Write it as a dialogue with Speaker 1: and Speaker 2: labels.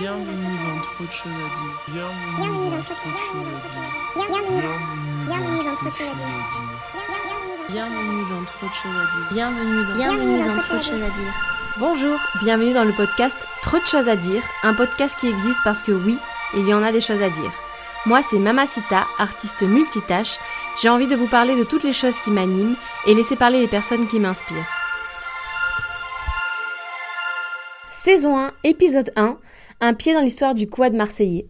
Speaker 1: Bienvenue dans Trop de choses à dire. Bienvenue dans Trop de choses à dire. Bienvenue dans Trop de choses à dire. Bienvenue dans Trop de choses à dire.
Speaker 2: Bienvenue dans,
Speaker 3: Bienvenue dans Trop de choses à dire.
Speaker 2: Bonjour, bienvenue dans le podcast Trop de choses à dire, un podcast qui existe parce que oui, il y en a des choses à dire. Moi, c'est Mamacita, artiste multitâche. J'ai envie de vous parler de toutes les choses qui m'animent et laisser parler les personnes qui m'inspirent. Saison 1, épisode 1, un pied dans l'histoire du quad marseillais.